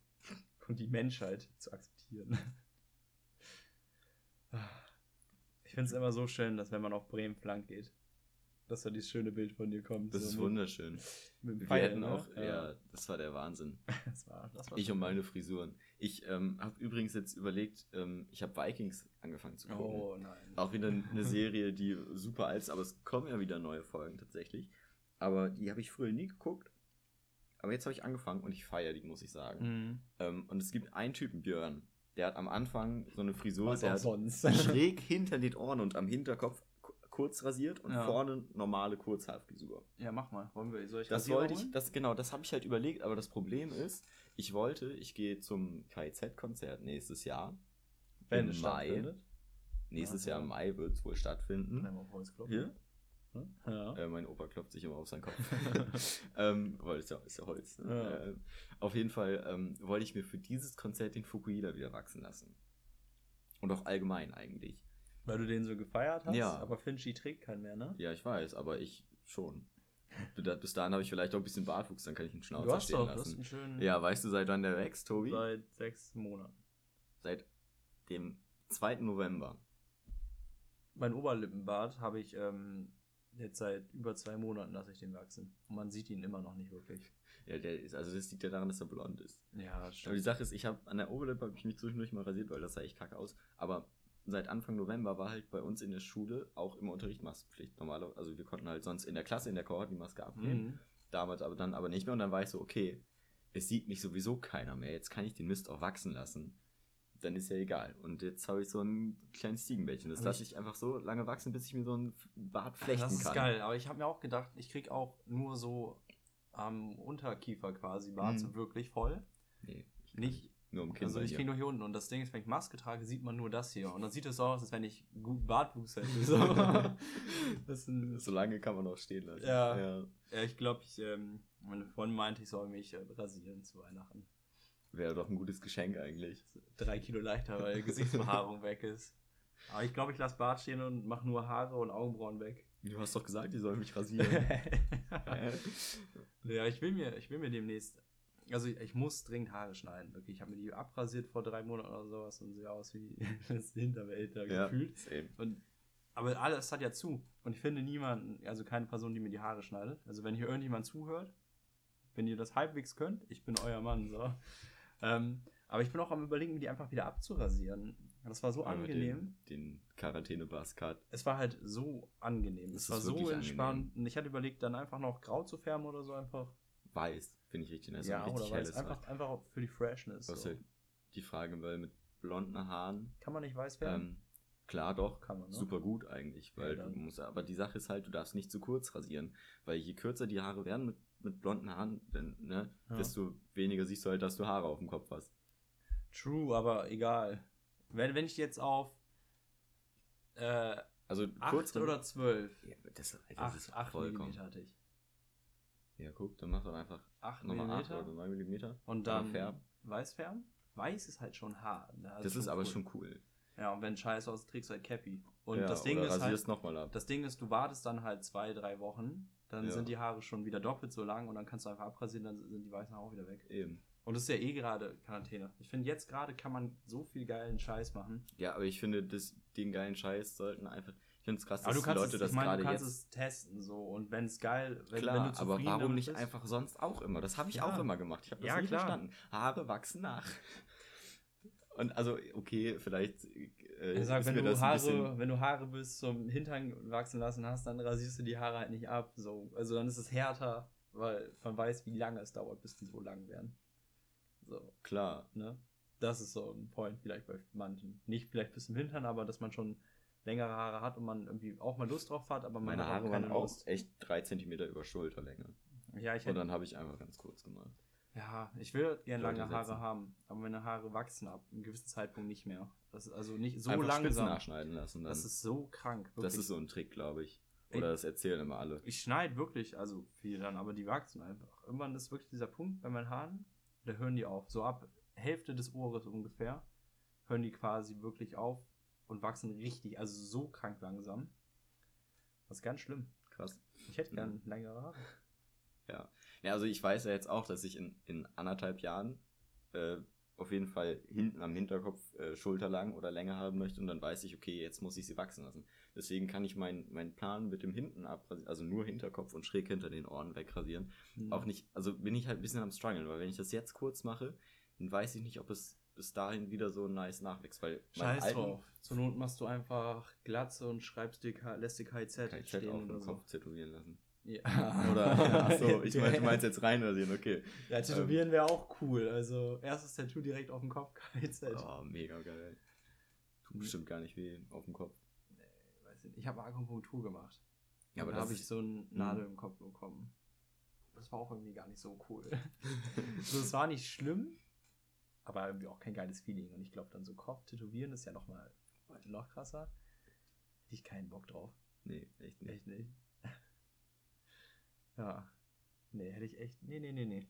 und die Menschheit zu akzeptieren. Ich finde es immer so schön, dass wenn man auf Bremen flank geht, dass da dieses schöne Bild von dir kommt. Das so ist mit- wunderschön. Mit dem Wir hätten ne? auch, ja, das war der Wahnsinn. Das war, das war Ich und meine Frisuren. Ich ähm, habe übrigens jetzt überlegt, ähm, ich habe Vikings angefangen zu gucken. Oh nein. Auch wieder eine Serie, die super alt ist, aber es kommen ja wieder neue Folgen tatsächlich. Aber die habe ich früher nie geguckt. Aber jetzt habe ich angefangen und ich feiere die, muss ich sagen. Mhm. Ähm, und es gibt einen Typen, Björn, der hat am Anfang so eine Frisur, Was der sonst. schräg hinter den Ohren und am Hinterkopf ku- kurz rasiert und Ja. vorne normale Kurzhaarfrisur. Ja, mach mal. Wollen wir, soll ich Das wollte ich, das genau, das habe ich halt überlegt, aber das Problem ist, ich wollte, ich gehe zum KIZ-Konzert nächstes Jahr. Wenn im es Mai. stattfindet. Nächstes Ja, Jahr ja. im Mai wird es wohl stattfinden. Einmal Hier? Ja. Äh, mein Opa klopft sich immer auf seinen Kopf. ähm, weil es ja, ist ja Holz. Ne? Ja. Äh, auf jeden Fall ähm, wollte ich mir für dieses Konzert den Fukuhila wieder wachsen lassen. Und auch allgemein eigentlich. Weil du den so gefeiert hast, Ja. aber Finchi trägt keinen mehr, ne? Ja, ich weiß, aber ich schon. Bis dahin habe ich vielleicht auch ein bisschen Bartwuchs, dann kann ich einen Schnauzer Du hast stehen doch, du hast lassen. einen schönen Ja, weißt du, seit wann der wächst, Tobi? seit sechs Monaten. Seit dem 2. November. Mein Oberlippenbart habe ich ähm, jetzt seit über zwei Monaten lasse ich den wachsen. Und man sieht ihn immer noch nicht wirklich. Ja, der ist, also das liegt ja daran, dass er blond ist. Ja, Aber die Sache ist, ich habe an der Oberlippe habe ich mich zwischendurch mal rasiert, weil das sah echt kacke aus. Aber seit Anfang November war halt bei uns in der Schule auch im Unterricht Maskenpflicht. Normaler, also wir konnten halt sonst in der Klasse, in der Kohorte die Maske abnehmen. Mhm. Damals aber dann aber nicht mehr. Und dann war ich so, okay, es sieht mich sowieso keiner mehr. Jetzt kann ich den Mist auch wachsen lassen. Dann ist ja egal. Und jetzt habe ich so ein kleines Ziegenbällchen. Das lasse ich einfach so lange wachsen, bis ich mir so einen Bart flechten Das ist kann. geil, aber ich habe mir auch gedacht, ich krieg auch nur so am Unterkiefer quasi Bart Mhm. so wirklich voll. Nee, ich kann Nicht, Nur im Kinn. also ich dir. krieg nur hier unten und das Ding ist, wenn ich Maske trage, sieht man nur das hier. Und dann sieht es so aus, als wenn ich gut Bartwuchs hätte. So lange kann man auch stehen lassen. Ja. ja. ja, ich glaube, ich, ähm, meine Freundin meinte, ich soll mich äh, rasieren zu Weihnachten. Wäre doch ein gutes Geschenk eigentlich. Drei Kilo leichter, weil Gesichtsbehaarung weg ist. Aber ich glaube, ich lasse Bart stehen und mache nur Haare und Augenbrauen weg. Du hast doch gesagt, die sollen mich rasieren. ja, ich will mir, ich will mir demnächst. Also ich, ich muss dringend Haare schneiden, wirklich. Ich habe mir die abrasiert vor drei Monaten oder sowas und sehe aus wie das Hinterwelt da ja, gefühlt. same. Und, aber alles hat ja zu. Und ich finde niemanden, also keine Person, die mir die Haare schneidet. Also wenn hier irgendjemand zuhört, wenn ihr das halbwegs könnt, ich bin euer Mann, so. Ähm, aber ich bin auch am überlegen, die einfach wieder abzurasieren. Das war so Aber angenehm. Den, den Quarantäne-Baskat. Es war halt so angenehm. Das Es war ist so entspannt. Und ich hatte überlegt, dann einfach noch grau zu färben oder so einfach. Weiß, finde ich richtig nice. ja, und oder richtig weiß. Einfach, einfach auch für die Freshness. Was So. halt die Frage, weil mit blonden Haaren, Kann man nicht weiß färben? ähm, klar doch, Kann man, ne? super gut eigentlich, weil Ja, du musst, aber die Sache ist halt, du darfst nicht zu kurz rasieren, weil je kürzer die Haare werden mit, mit blonden Haaren, dann, ne, Ja. desto weniger siehst du halt, dass du Haare auf dem Kopf hast. True, aber egal. Wenn, wenn ich jetzt auf äh, Also 8 kurz oder 12? ja, das, das 8, ist 8 vollkommen. mm hatte ich. Ja, guck, dann mach doch einfach 8 nochmal 8 mm. oder 9 Millimeter. Und dann färben. weiß färben? Weiß ist halt schon hart. ne? Also Das ist aber cool. schon cool. Ja, und wenn scheiße aus, trägst du halt Cappy. Und ja, das Ding ist halt, ab. das Ding ist, du wartest dann halt zwei, drei Wochen, dann Ja. sind die Haare schon wieder doppelt so lang und dann kannst du einfach abrasieren, dann sind die weißen Haare auch wieder weg. Eben. Und das ist ja eh gerade Quarantäne. Ich finde, jetzt gerade kann man so viel geilen Scheiß machen. Ja, aber ich finde, das, den geilen Scheiß sollten einfach. Ich finde es krass, Aber dass du kannst, Leute es, das meine, gerade du kannst jetzt. es testen so und wenn es geil, wenn, Klar, wenn du aber zufrieden warum damit nicht bist- einfach sonst auch immer? Das habe ich Ja. auch immer gemacht. Ich habe das Ja, nie klar. verstanden. Haare wachsen nach. Und also, okay, vielleicht äh, Ich sag, ist wenn du, Haare, wenn du Haare bis zum Hintern wachsen lassen hast, dann rasierst du die Haare halt nicht ab. So. Also dann ist es härter, weil man weiß, wie lange es dauert, bis die so lang werden. So, Klar. ne? Das ist so ein Point, vielleicht bei manchen. Nicht vielleicht bis zum Hintern, aber dass man schon längere Haare hat und man irgendwie auch mal Lust drauf hat, aber Meine hat Haare waren auch Lust. echt drei Zentimeter über Schulterlänge. Ja, ich Und dann habe ich einfach ganz kurz gemacht. Ja, ich will gerne lange Haare setzen. haben, aber meine Haare wachsen ab einem gewissen Zeitpunkt nicht mehr. Das ist also nicht so einfach langsam. nachschneiden lassen. Dann. Das ist so krank. das wirklich. ist so ein Trick, glaube ich. Ey. Oder das erzählen immer alle. Ich schneide wirklich, also viel dann, aber die wachsen einfach. Irgendwann ist wirklich dieser Punkt bei meinen Haaren, da hören die auf. So ab Hälfte des Ohres ungefähr hören die quasi wirklich auf und wachsen richtig, also so krank langsam. Das ist ganz schlimm. Krass. Ich hätte gern längere Haare. Ja. Ja, also ich weiß ja jetzt auch, dass ich in, in anderthalb Jahren äh, auf jeden Fall hinten am Hinterkopf äh, schulterlang oder länger haben möchte und dann weiß ich, okay, jetzt muss ich sie wachsen lassen. Deswegen kann ich meinen meinen Plan mit dem hinten abrasieren, also nur Hinterkopf und schräg hinter den Ohren wegrasieren, Hm. auch nicht, also bin ich halt ein bisschen am struggeln, weil wenn ich das jetzt kurz mache, dann weiß ich nicht, ob es bis dahin wieder so nice nachwächst, weil mein Scheiß drauf. Zur Not machst du einfach Glatze und schreibst dir, lässt dir KZ, KZ stehen auf oder dem so. Kopf tätowieren lassen. Ja. Oder, achso, ich meine, du meinst jetzt reinrasieren, okay. Ja, tätowieren wäre auch cool. Also erstes Tattoo direkt auf dem Kopf, KZ. Oh, mega geil. Tut bestimmt gar nicht weh auf dem Kopf. weiß nicht, ich habe Akupunktur gemacht. Ja, Ja, aber da habe ich so eine Nadel im Kopf bekommen. Das war auch irgendwie gar nicht so cool. so, es war nicht schlimm, aber irgendwie auch kein geiles Feeling. Und ich glaube, dann so Kopf tätowieren ist ja nochmal noch krasser. Hätte ich keinen Bock drauf. Nee, echt nicht. Echt nicht. Ja. Nee, hätte ich echt. Nee, nee, nee, nee.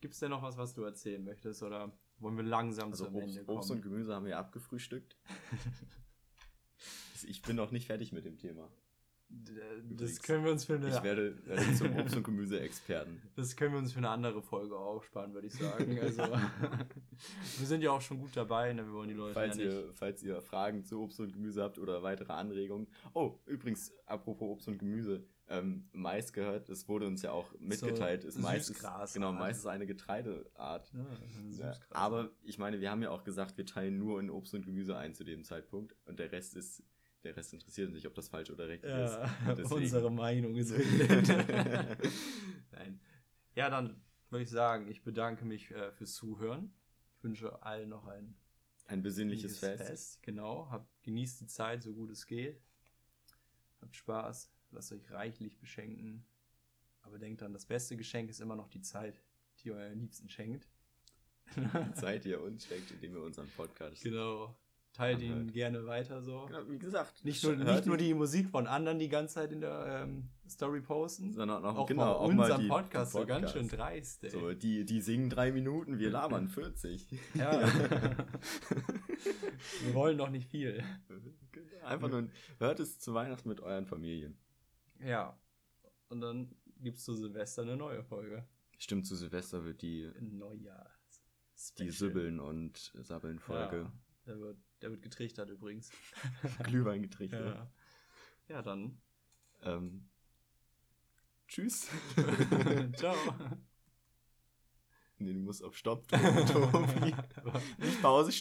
Gibt's denn noch was, was du erzählen möchtest? Oder wollen wir langsam Also zum Obst, Ende kommen? Obst und Gemüse haben wir abgefrühstückt. ich bin noch nicht fertig mit dem Thema. Das Übrigens, können wir uns für eine Ich werde, werde zum Obst- und Gemüse-Experten. Das können wir uns für eine andere Folge aufsparen, würde ich sagen. Also, wir sind ja auch schon gut dabei, ne? wir wollen die Leute Falls ja nicht. ihr, falls ihr Fragen zu Obst und Gemüse habt oder weitere Anregungen. Oh, übrigens, apropos Obst und Gemüse. Ähm, Mais gehört, es wurde uns ja auch mitgeteilt, ist Mais ist, Süßgrasart. genau, Mais ist eine Getreideart. Ja, Ja, aber ich meine, wir haben ja auch gesagt, wir teilen nur in Obst und Gemüse ein zu dem Zeitpunkt und der Rest ist, der Rest interessiert uns nicht, ob das falsch oder richtig ja, ist. Deswegen- unsere Meinung ist. Nein. Ja, dann würde ich sagen, ich bedanke mich äh, fürs Zuhören. Ich wünsche allen noch ein Ein besinnliches ruhiges Fest. Genau. Habt, genießt die Zeit, so gut es geht. Habt Spaß. Lasst euch reichlich beschenken. Aber denkt dran, das beste Geschenk ist immer noch die Zeit, die ihr euren Liebsten schenkt. Die Zeit, die ihr uns schenkt, indem ihr unseren Podcast. Genau. Teilt ihn Anhört. gerne weiter so. Genau, wie gesagt, Nicht nur, nicht nur ihn, die Musik von anderen die ganze Zeit in der ähm, Story posten, sondern auch, auch genau, auch unserem mal die, Podcast, die so ganz schön dreist. Ey. So, die, die singen drei Minuten, wir labern 40. Ja. Wir wollen doch nicht viel. Einfach nur, hört es zu Weihnachten mit euren Familien. Ja. Und dann gibt es zu Silvester eine neue Folge. Stimmt, zu Silvester wird die, Neujahr. die Sübbeln und Sabbeln Folge Ja, der, wird, der wird getrichtert übrigens. Glühwein getrichtert. Ja. ja, dann. Ähm, tschüss. Ciao. nee, du musst auf Stopp drücken, Tobi. Nicht Pause